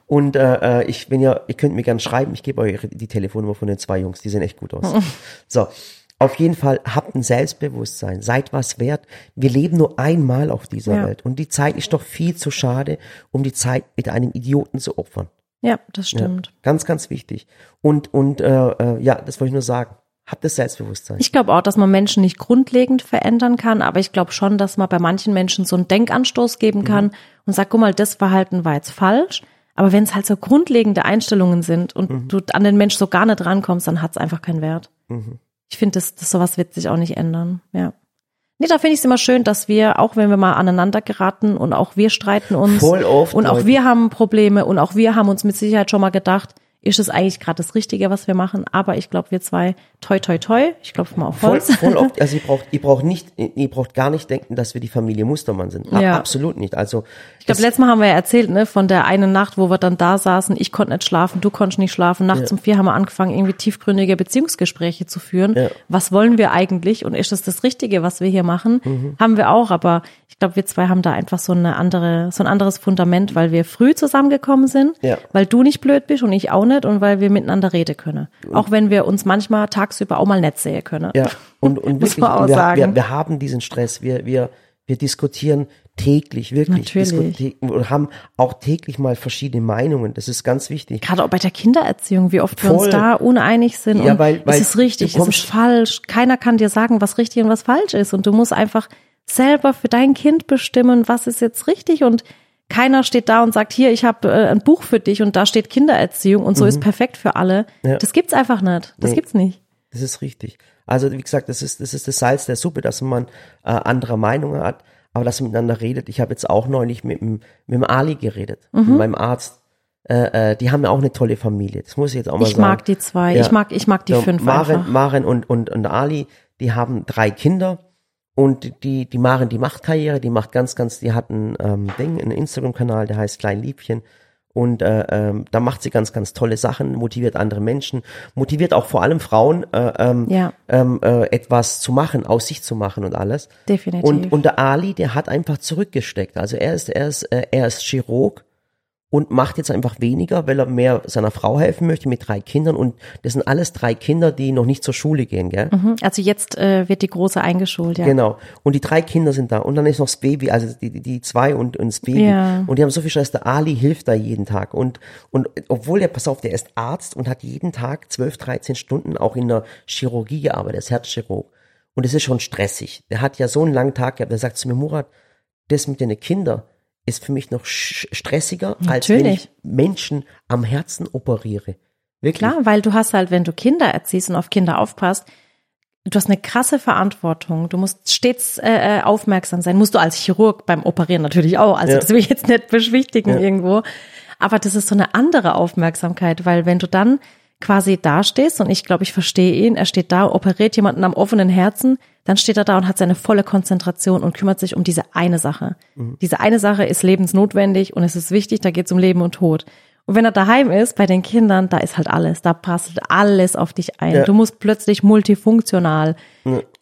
Und äh, äh, ich, wenn ihr, ihr könnt mir gerne schreiben, ich gebe euch die Telefonnummer von den zwei Jungs, die sehen echt gut aus. So, auf jeden Fall habt ein Selbstbewusstsein, seid was wert. Wir leben nur einmal auf dieser Ja. Welt und die Zeit ist doch viel zu schade, um die Zeit mit einem Idioten zu opfern. Ja, das stimmt. Ja, ganz, ganz wichtig. Und und äh, äh, ja, das wollte ich nur sagen. Habt das Selbstbewusstsein. Ich glaube auch, dass man Menschen nicht grundlegend verändern kann, aber ich glaube schon, dass man bei manchen Menschen so einen Denkanstoß geben kann und sagt, guck mal, das Verhalten war jetzt falsch. Aber wenn es halt so grundlegende Einstellungen sind und du an den Mensch so gar nicht rankommst, dann hat es einfach keinen Wert. Ich finde, das, das sowas wird sich auch nicht ändern. Ja. Nee, da finde ich es immer schön, dass wir, auch wenn wir mal aneinander geraten und auch wir streiten uns Voll oft, und auch Leute. wir haben Probleme und auch wir haben uns mit Sicherheit schon mal gedacht, ist es eigentlich gerade das Richtige, was wir machen? Aber ich glaube, wir zwei, toi, toi, toi, ich klopfe mal auf Voll, Holz. voll oft, also ihr braucht, ihr braucht nicht, ihr braucht gar nicht denken, dass wir die Familie Mustermann sind. Ja. Absolut nicht. Also Ich glaube, letztes Mal haben wir ja erzählt, ne, von der einen Nacht, wo wir dann da saßen, ich konnte nicht schlafen, du konntest nicht schlafen. Nachts um vier haben wir angefangen, irgendwie tiefgründige Beziehungsgespräche zu führen. Ja. Was wollen wir eigentlich und ist das das Richtige, was wir hier machen? Mhm. Haben wir auch, aber ich glaube, wir zwei haben da einfach so eine andere, so ein anderes Fundament, weil wir früh zusammengekommen sind, Ja. weil du nicht blöd bist und ich auch nicht und weil wir miteinander reden können. Auch wenn wir uns manchmal tagsüber auch mal nett sehen können. Ja, und, und wirklich, wir, sagen. Wir, wir haben diesen Stress. Wir, wir, wir diskutieren täglich, wirklich. Natürlich. Und haben auch täglich mal verschiedene Meinungen. Das ist ganz wichtig. Gerade auch bei der Kindererziehung, wie oft wir uns Voll. da uneinig sind. Ja, und weil- weil ist es richtig, ist es falsch. Keiner kann dir sagen, was richtig und was falsch ist. Und du musst einfach selber für dein Kind bestimmen, was ist jetzt richtig. Und keiner steht da und sagt, hier, ich habe äh, ein Buch für dich und da steht Kindererziehung und so ist perfekt für alle. Mhm. Ja. Das gibt's einfach nicht. Das Nee. gibt's nicht. Das ist richtig. Also wie gesagt, das ist das ist das Salz der Suppe, dass man äh, andere Meinungen hat, aber dass man miteinander redet. Ich habe jetzt auch neulich mit dem mit dem Ali geredet, Mhm. mit meinem Arzt. Äh, äh, die haben ja auch eine tolle Familie. Das muss ich jetzt auch mal Ich sagen. mag die zwei. Ja. Ich mag, ich mag die Ja, fünf Maren, einfach. Maren und, und, und Ali, die haben drei Kinder und die, die Maren, die macht Karriere, die macht ganz, ganz, die hat ein ähm, Ding, einen Instagram-Kanal, der heißt Klein Liebchen. Und äh, ähm, da macht sie ganz, ganz tolle Sachen, motiviert andere Menschen, motiviert auch vor allem Frauen, äh, ähm, Ja. ähm, äh, etwas zu machen, aus sich zu machen und alles. Definitiv. Und, und der Ali, der hat einfach zurückgesteckt. Also er ist, er ist, äh, er ist Chirurg und macht jetzt einfach weniger, weil er mehr seiner Frau helfen möchte mit drei Kindern. Und das sind alles drei Kinder, die noch nicht zur Schule gehen, gell? Mhm. Also jetzt äh, wird die Große eingeschult, ja. Genau. Und die drei Kinder sind da. Und dann ist noch das Baby, also die, die, die zwei und, und das Baby. Ja. Und die haben so viel Stress. Der Ali hilft da jeden Tag. Und, und obwohl der, pass auf, der ist Arzt und hat jeden Tag 12, 13 Stunden auch in der Chirurgie gearbeitet, er ist Herzchirurg. Und es ist schon stressig. Der hat ja so einen langen Tag gehabt. Der sagt zu mir, Murat, das mit den Kindern ist für mich noch stressiger, als wenn Natürlich. ich Menschen am Herzen operiere. Wirklich. Klar, weil du hast halt, wenn du Kinder erziehst und auf Kinder aufpasst, du hast eine krasse Verantwortung. Du musst stets äh, äh, aufmerksam sein. Musst du als Chirurg beim Operieren natürlich auch. Also Ja. das will ich jetzt nicht beschwichtigen Ja. irgendwo. Aber das ist so eine andere Aufmerksamkeit, weil wenn du dann quasi dastehst und ich glaube, ich verstehe ihn, er steht da, operiert jemanden am offenen Herzen, dann steht er da und hat seine volle Konzentration und kümmert sich um diese eine Sache. Diese eine Sache ist lebensnotwendig und es ist wichtig, da geht es um Leben und Tod. Und wenn er daheim ist, bei den Kindern, da ist halt alles, da prasselt alles auf dich ein. Ja. Du musst plötzlich multifunktional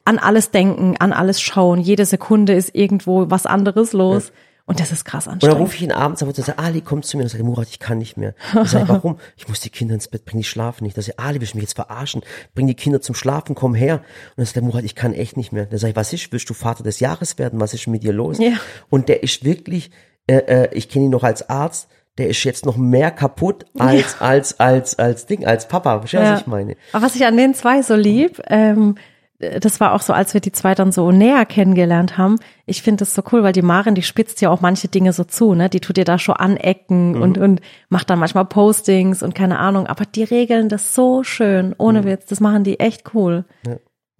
an alles denken, an alles schauen. Jede Sekunde ist irgendwo was anderes los. Und das ist krass Und dann anstrengend. rufe ich ihn abends an und sage, Ali, komm zu mir und sage, Murat, ich kann nicht mehr. Ich sage, warum? Ich muss die Kinder ins Bett bringen, die schlafen nicht. Da sage ich, Ali, willst du mich jetzt verarschen? Bring die Kinder zum Schlafen, komm her. Und dann sagt Murat, ich kann echt nicht mehr. Da sage ich, was ist, willst du Vater des Jahres werden? Was ist mit dir los? Ja. Und der ist wirklich, äh, äh, ich kenne ihn noch als Arzt, der ist jetzt noch mehr kaputt als, als, als, als Ding, als Papa. Verstehst du, was ich meine? Aber was ich an den zwei so lieb, ähm, das war auch so, als wir die zwei dann so näher kennengelernt haben. Ich finde das so cool, weil die Maren, die spitzt ja auch manche Dinge so zu, ne? Die tut dir da schon Mhm. anecken und, und macht dann manchmal Postings und keine Ahnung. Aber die regeln das so schön, ohne Mhm. Witz. Das machen die echt cool.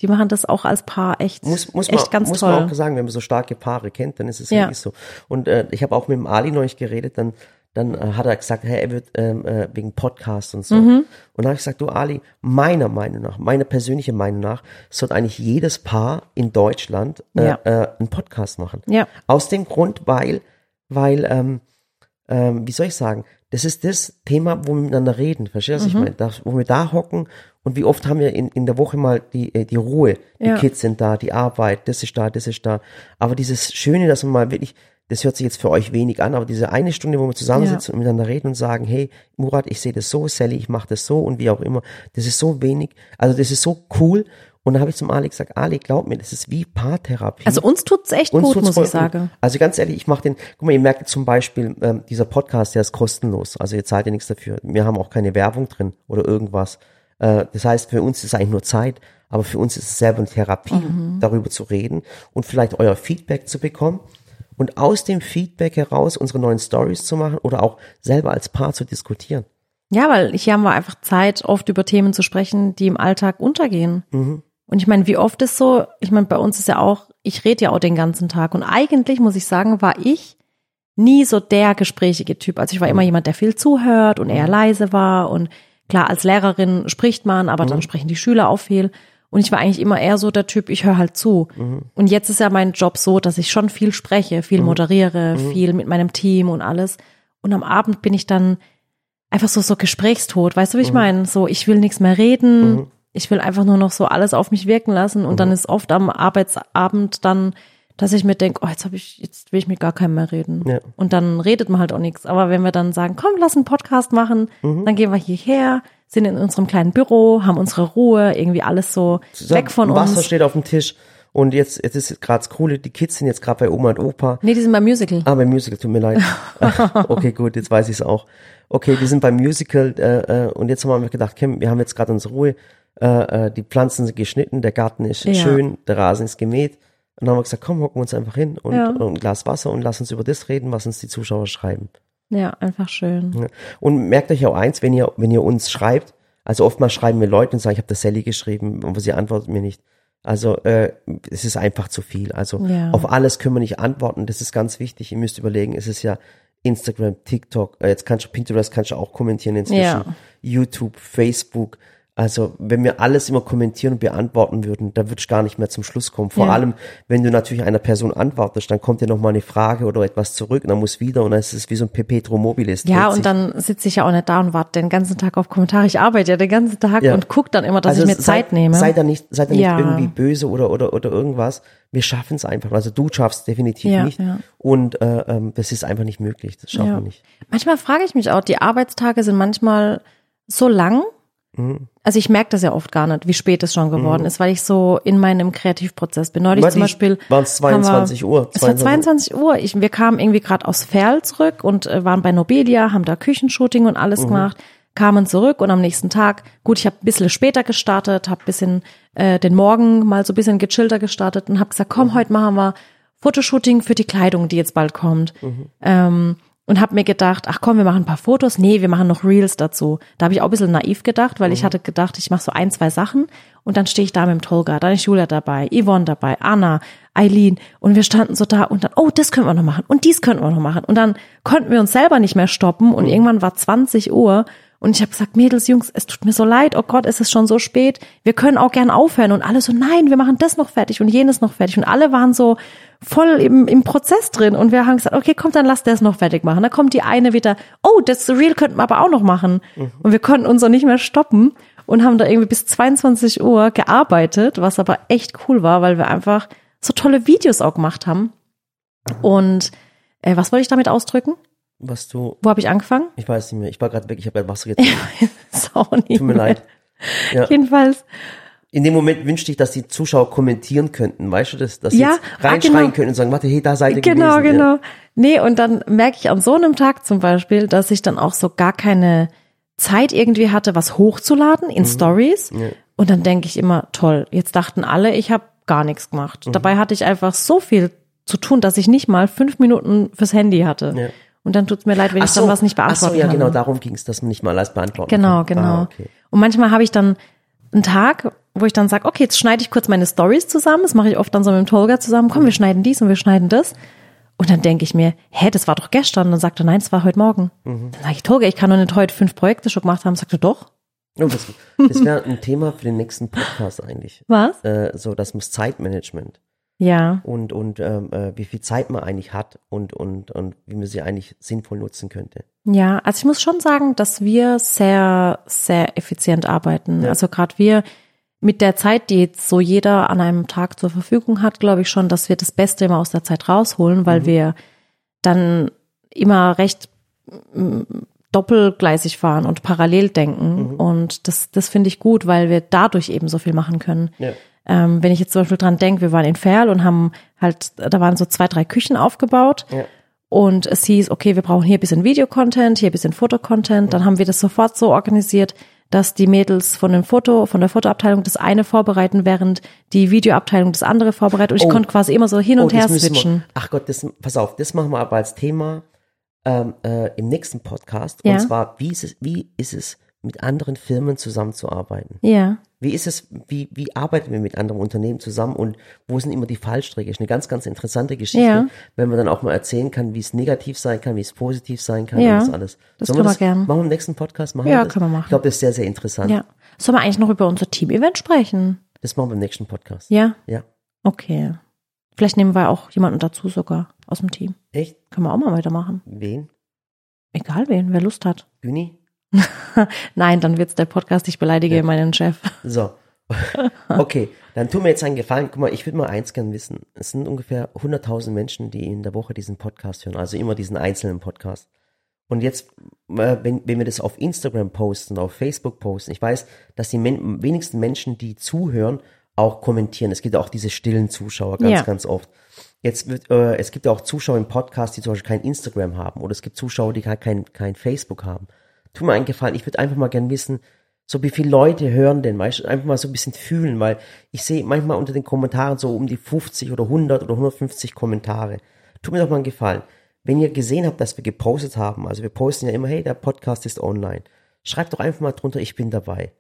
Die machen das auch als Paar echt, muss, muss man, echt ganz muss toll. man auch sagen, wenn man so starke Paare kennt, dann ist es Ja. wirklich so. Und äh, ich habe auch mit dem Ali neulich geredet, dann, dann äh, hat er gesagt, hey, er wird ähm, äh, wegen Podcast und so. Mhm. Und dann habe ich gesagt, du Ali, meiner Meinung nach, meiner persönlichen Meinung nach, sollte eigentlich jedes Paar in Deutschland äh, Ja. äh, einen Podcast machen. Ja. Aus dem Grund, weil, weil, ähm, ähm, wie soll ich sagen, das ist das Thema, wo wir miteinander reden. Verstehst du, was Mhm. ich meine? Da, wo wir da hocken und wie oft haben wir in, in der Woche mal die, äh, die Ruhe. Die Ja. Kids sind da, die Arbeit, das ist da, das ist da. Aber dieses Schöne, dass man mal wirklich, das hört sich jetzt für euch wenig an, aber diese eine Stunde, wo wir zusammensitzen und miteinander reden und sagen, hey, Murat, ich sehe das so, Sally, ich mache das so und wie auch immer, das ist so wenig, also das ist so cool. Und dann habe ich zum Ali gesagt, Ali, glaub mir, das ist wie Paartherapie. Also uns tut's echt Uns gut, tut's muss voll ich sagen. Also ganz ehrlich, ich mache den, guck mal, ihr merkt zum Beispiel, ähm, dieser Podcast, der ist kostenlos. Also ihr zahlt ja nichts dafür. Wir haben auch keine Werbung drin oder irgendwas. Äh, das heißt, für uns ist es eigentlich nur Zeit, aber für uns ist es selber eine Therapie, Mhm. darüber zu reden und vielleicht euer Feedback zu bekommen und aus dem Feedback heraus unsere neuen Stories zu machen oder auch selber als Paar zu diskutieren. Ja, weil hier haben wir einfach Zeit, oft über Themen zu sprechen, die im Alltag untergehen. Und ich meine, wie oft ist so, ich meine, bei uns ist ja auch, ich rede ja auch den ganzen Tag. Und eigentlich, muss ich sagen, war ich nie so der gesprächige Typ. Also ich war immer jemand, der viel zuhört und eher leise war. Und klar, als Lehrerin spricht man, aber dann sprechen die Schüler auch viel. Und ich war eigentlich immer eher so der Typ, ich höre halt zu. Und jetzt ist ja mein Job so, dass ich schon viel spreche, viel moderiere, viel mit meinem Team und alles. Und am Abend bin ich dann einfach so, so gesprächstot. Weißt du, wie ich meine? So, ich will nichts mehr reden. Ich will einfach nur noch so alles auf mich wirken lassen. Und dann ist oft am Arbeitsabend dann, dass ich mir denke, oh, jetzt habe ich, jetzt will ich mit gar keinem mehr reden. Ja. Und dann redet man halt auch nichts. Aber wenn wir dann sagen, komm, lass einen Podcast machen, dann gehen wir hierher, sind in unserem kleinen Büro, haben unsere Ruhe, irgendwie alles so weg von Wasser uns. steht auf dem Tisch Und jetzt, jetzt ist gerade das Coole, die Kids sind jetzt gerade bei Oma und Opa. Nee, die sind beim Musical. Ah, beim Musical, tut mir leid. okay, gut, jetzt weiß ich es auch. Okay, die sind beim Musical äh, äh, und jetzt haben wir gedacht, Kim, wir haben jetzt gerade unsere Ruhe. Äh, äh, die Pflanzen sind geschnitten, der Garten ist Ja. schön, der Rasen ist gemäht. Und dann haben wir gesagt, komm, hocken wir uns einfach hin und, Ja. und ein Glas Wasser und lass uns über das reden, was uns die Zuschauer schreiben. Ja, einfach schön. Und merkt euch auch eins, wenn ihr, wenn ihr uns schreibt, also oftmals schreiben mir Leute und sagen, ich habe das Sally geschrieben, aber sie antwortet mir nicht. Also äh, es ist einfach zu viel. Also Ja. auf alles können wir nicht antworten. Das ist ganz wichtig. Ihr müsst überlegen, es ist ja Instagram, TikTok, äh, jetzt kannst du Pinterest kannst du auch kommentieren inzwischen, Ja. YouTube, Facebook. Also wenn wir alles immer kommentieren und beantworten würden, dann würde ich gar nicht mehr zum Schluss kommen. Vor Ja. allem, wenn du natürlich einer Person antwortest, dann kommt ja noch mal eine Frage oder etwas zurück, und dann muss wieder und dann ist es wie so ein Perpetuum mobile. es Ja, dreht sich. und dann sitze ich ja auch nicht da und warte den ganzen Tag auf Kommentare. Ich arbeite ja den ganzen Tag Ja. und gucke dann immer, dass ich mir sei- Zeit nehme. Sei da nicht, sei da nicht Ja. irgendwie böse oder, oder, oder irgendwas. Wir schaffen es einfach. Also du schaffst definitiv Ja, nicht. Und äh, ähm, das ist einfach nicht möglich. Das schaffen wir nicht. Manchmal frage ich mich auch, die Arbeitstage sind manchmal so lang. Mhm. Also ich merke das ja oft gar nicht, wie spät es schon geworden ist, weil ich so in meinem Kreativprozess bin. Neulich zum Beispiel waren es haben wir- 22 Uhr. Es war 22 Uhr. Ich, wir kamen irgendwie gerade aus Ferl zurück und äh, waren bei Nobelia, haben da Küchenshooting und alles gemacht, kamen zurück und am nächsten Tag, gut, ich habe ein bisschen später gestartet, habe bisschen äh, den Morgen mal so ein bisschen gechillter gestartet und habe gesagt, komm, heute machen wir Fotoshooting für die Kleidung, die jetzt bald kommt. Ähm, und habe mir gedacht, ach komm, wir machen ein paar Fotos. Nee, wir machen noch Reels dazu. Da habe ich auch ein bisschen naiv gedacht, weil ich hatte gedacht, ich mache so ein, zwei Sachen und dann stehe ich da mit dem Tolga, dann ist Julia dabei, Yvonne dabei, Anna, Eileen und wir standen so da und dann, oh, das können wir noch machen und dies könnten wir noch machen. Und dann konnten wir uns selber nicht mehr stoppen und irgendwann war 20 Uhr und ich habe gesagt, Mädels, Jungs, es tut mir so leid, oh Gott, es ist schon so spät. Wir können auch gern aufhören. Und alle so, nein, wir machen das noch fertig und jenes noch fertig. Und alle waren so voll im, im Prozess drin. Und wir haben gesagt, okay, komm, dann lass das noch fertig machen. Dann kommt die eine wieder, oh, das Real könnten wir aber auch noch machen. Und wir konnten uns so nicht mehr stoppen und haben da irgendwie bis 22 Uhr gearbeitet, was aber echt cool war, weil wir einfach so tolle Videos auch gemacht haben. Und äh, was wollte ich damit ausdrücken? Was du, Wo habe ich angefangen? ich weiß nicht mehr, ich war gerade weg, ich habe gerade Wasser getrunken. ist auch nicht Tut mir mehr. leid. Ja. Jedenfalls, In dem Moment wünschte ich, dass die Zuschauer kommentieren könnten, weißt du das? Dass sie Ja, jetzt ah, reinschreien genau. können und sagen, warte, hey, da seid ihr genau, gewesen. genau. Nee, und dann merke ich an so einem Tag zum Beispiel, dass ich dann auch so gar keine Zeit irgendwie hatte, was hochzuladen Mhm. in Stories. Und dann denke ich immer, toll, jetzt dachten alle, ich habe gar nichts Mhm. gemacht. Dabei hatte ich einfach so viel zu tun, dass ich nicht mal fünf Minuten fürs Handy hatte. Ja. Und dann tut's mir leid, wenn Ach ich dann was nicht ach beantworten so, ja, kann. genau, darum ging es, dass man nicht mal alles beantworten Genau, kann. genau. Ah, okay. Und manchmal habe ich dann einen Tag, wo ich dann sage, okay, jetzt schneide ich kurz meine Stories zusammen. Das mache ich oft dann so mit dem Tolga zusammen. Komm, wir schneiden dies und wir schneiden das. Und dann denke ich mir, hä, das war doch gestern. Und dann sagt er, nein, es war heute Morgen. Mhm. Dann sage ich, Tolga, ich kann doch nicht heute fünf Projekte schon gemacht haben. Sagt er, doch. Oh, das das wäre ein Thema für den nächsten Podcast eigentlich. Was? Äh, so, das muss Zeitmanagement. Ja, und, und ähm, äh, wie viel Zeit man eigentlich hat und, und, und wie man sie eigentlich sinnvoll nutzen könnte. ja. Also ich muss schon sagen, dass wir sehr, sehr effizient arbeiten. Also gerade wir mit der Zeit, die jetzt so jeder an einem Tag zur Verfügung hat, glaube ich schon, dass wir das Beste immer aus der Zeit rausholen, weil wir dann immer recht mm, doppelgleisig fahren und parallel denken. Und das, das finde ich gut, weil wir dadurch eben so viel machen können. Ja. Ähm, wenn ich jetzt zum Beispiel dran denke, wir waren in Ferl und haben halt, da waren so zwei, drei Küchen aufgebaut. Ja. Und es hieß, okay, wir brauchen hier ein bisschen Videocontent, hier ein bisschen Fotocontent. Dann haben wir das sofort so organisiert, dass die Mädels von dem Foto, von der Fotoabteilung das eine vorbereiten, während die Videoabteilung das andere vorbereitet. Und ich Oh. konnte quasi immer so hin und her das müssen switchen. Ach Gott, das, pass auf, das machen wir aber als Thema ähm, äh, im nächsten Podcast. Ja. Und zwar, wie ist es, wie ist es, mit anderen Firmen zusammenzuarbeiten? Ja. Wie ist es, wie, wie arbeiten wir mit anderen Unternehmen zusammen und wo sind immer die Fallstricke? Ist eine ganz, ganz interessante Geschichte, Ja. wenn man dann auch mal erzählen kann, wie es negativ sein kann, wie es positiv sein kann Ja, und das alles. das Sollen können wir das gern. Machen wir im nächsten Podcast? Machen Ja, wir das? können wir machen. Ich glaube, das ist sehr, sehr interessant. Ja. Sollen wir eigentlich noch über unser Team-Event sprechen? Das machen wir im nächsten Podcast. Ja. Ja. Okay. Vielleicht nehmen wir auch jemanden dazu sogar aus dem Team. Echt? Können wir auch mal weitermachen. Wen? Egal wen, wer Lust hat. Güni? Nein, dann wird's der Podcast, ich beleidige meinen Chef. So. Okay, dann tun mir jetzt einen Gefallen. Guck mal, ich würde mal eins gern wissen. Es sind ungefähr 100.000 Menschen, die in der Woche diesen Podcast hören, also immer diesen einzelnen Podcast. Und jetzt, äh, wenn, wenn wir das auf Instagram posten, auf Facebook posten, ich weiß, dass die men wenigsten Menschen, die zuhören, auch kommentieren. Es gibt auch diese stillen Zuschauer ganz, Ja. ganz oft. Jetzt wird, äh, es gibt ja auch Zuschauer im Podcast, die zum Beispiel kein Instagram haben oder es gibt Zuschauer, die gar kein, kein Facebook haben. Tu mir einen Gefallen, ich würde einfach mal gern wissen, so wie viele Leute hören denn, weißt du, einfach mal so ein bisschen fühlen, weil ich sehe manchmal unter den Kommentaren so um die 50 oder 100 oder 150 Kommentare. Tu mir doch mal einen Gefallen. Wenn ihr gesehen habt, dass wir gepostet haben, also wir posten ja immer, hey, der Podcast ist online. Schreibt doch einfach mal drunter, ich bin dabei.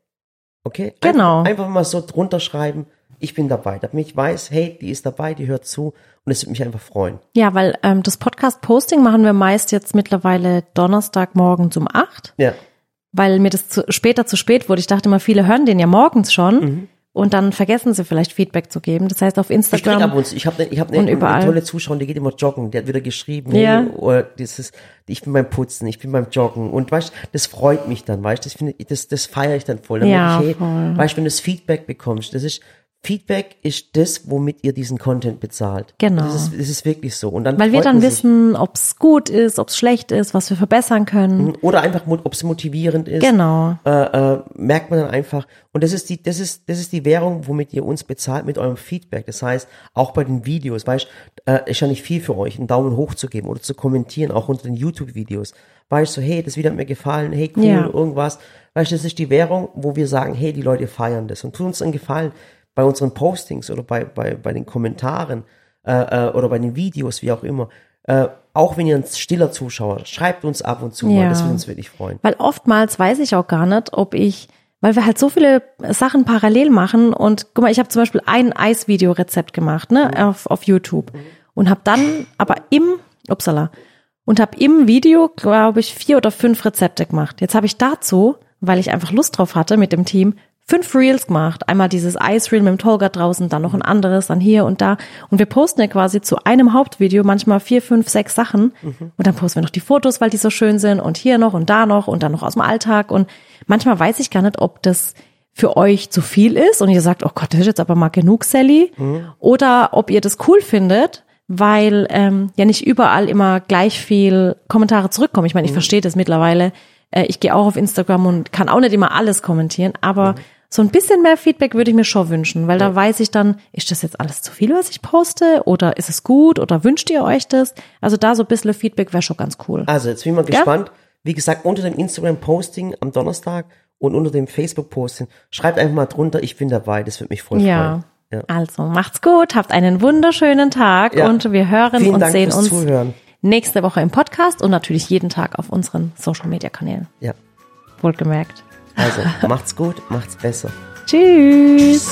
Okay? Genau. Einfach, einfach mal so drunter schreiben, ich bin dabei. Damit ich weiß, hey, die ist dabei, die hört zu und es würde mich einfach freuen. Ja, weil ähm, das Podcast-Posting machen wir meist jetzt mittlerweile Donnerstagmorgens um acht, Ja. weil mir das zu, später zu spät wurde. Ich dachte immer, viele hören den ja morgens schon Mhm. und dann vergessen sie vielleicht Feedback zu geben. Das heißt, auf Ich Instagram. ab und zu, ich habe ich hab Und eine, tolle Zuschauerin, die geht immer joggen, die hat wieder geschrieben, Ja. hey, oder das ist, ich bin beim Putzen, ich bin beim Joggen und weißt, das freut mich dann, weißt, das finde ich, das, das feiere ich dann voll. Dann Ja, ich, hey, voll. weißt, wenn du das Feedback bekommst, das ist, Feedback ist das, womit ihr diesen Content bezahlt. Genau. Das ist, das ist wirklich so. Und dann weil wir dann wissen, ob es gut ist, ob es schlecht ist, was wir verbessern können. Oder einfach, ob es motivierend ist. Genau. äh, äh, merkt man dann einfach. Und das ist die, das ist, das ist die Währung, womit ihr uns bezahlt mit eurem Feedback. Das heißt, auch bei den Videos, weißt, äh, ist ja nicht viel für euch, einen Daumen hoch zu geben oder zu kommentieren, auch unter den YouTube-Videos. Weißt du, so, hey, das Video hat mir gefallen, hey, cool, Ja. irgendwas. Weißt du, das ist die Währung, wo wir sagen, hey, die Leute feiern das und tun uns einen Gefallen bei unseren Postings oder bei, bei, bei den Kommentaren äh, äh, oder bei den Videos, wie auch immer. Äh, auch wenn ihr ein stiller Zuschauer, schreibt uns ab und zu mal, Ja. das würde uns wirklich freuen. Weil oftmals weiß ich auch gar nicht, ob ich, weil wir halt so viele Sachen parallel machen und guck mal, ich habe zum Beispiel ein Eisvideo-Rezept gemacht, ne, auf, auf YouTube und habe dann aber im, upsala, und habe im Video, glaube ich, vier oder fünf Rezepte gemacht. Jetzt habe ich dazu, weil ich einfach Lust drauf hatte mit dem Team, fünf Reels gemacht. Einmal dieses Eisreel mit dem Tolga draußen, dann noch ein anderes, dann hier und da. Und wir posten ja quasi zu einem Hauptvideo manchmal vier, fünf, sechs Sachen. Und dann posten wir noch die Fotos, weil die so schön sind und hier noch und da noch und dann noch aus dem Alltag. Und manchmal weiß ich gar nicht, ob das für euch zu viel ist und ihr sagt, oh Gott, das ist jetzt aber mal genug, Sally. Oder ob ihr das cool findet, weil ähm, ja nicht überall immer gleich viel Kommentare zurückkommen. Ich meine, ich verstehe das mittlerweile. Äh, ich gehe auch auf Instagram und kann auch nicht immer alles kommentieren, aber so ein bisschen mehr Feedback würde ich mir schon wünschen, weil da weiß ich dann, ist das jetzt alles zu viel, was ich poste? Oder ist es gut? Oder wünscht ihr euch das? Also da so ein bisschen Feedback wäre schon ganz cool. Also, jetzt bin ich mal gespannt. Wie gesagt, unter dem Instagram-Posting am Donnerstag und unter dem Facebook-Posting, schreibt einfach mal drunter, ich bin dabei, das würde mich voll Ja. freuen. Ja. Also macht's gut, habt einen wunderschönen Tag Ja. und wir hören Vielen und Dank sehen uns Zuhören. nächste Woche im Podcast und natürlich jeden Tag auf unseren Social Media Kanälen. Ja. Wohlgemerkt. Also, macht's gut, macht's besser. Tschüss.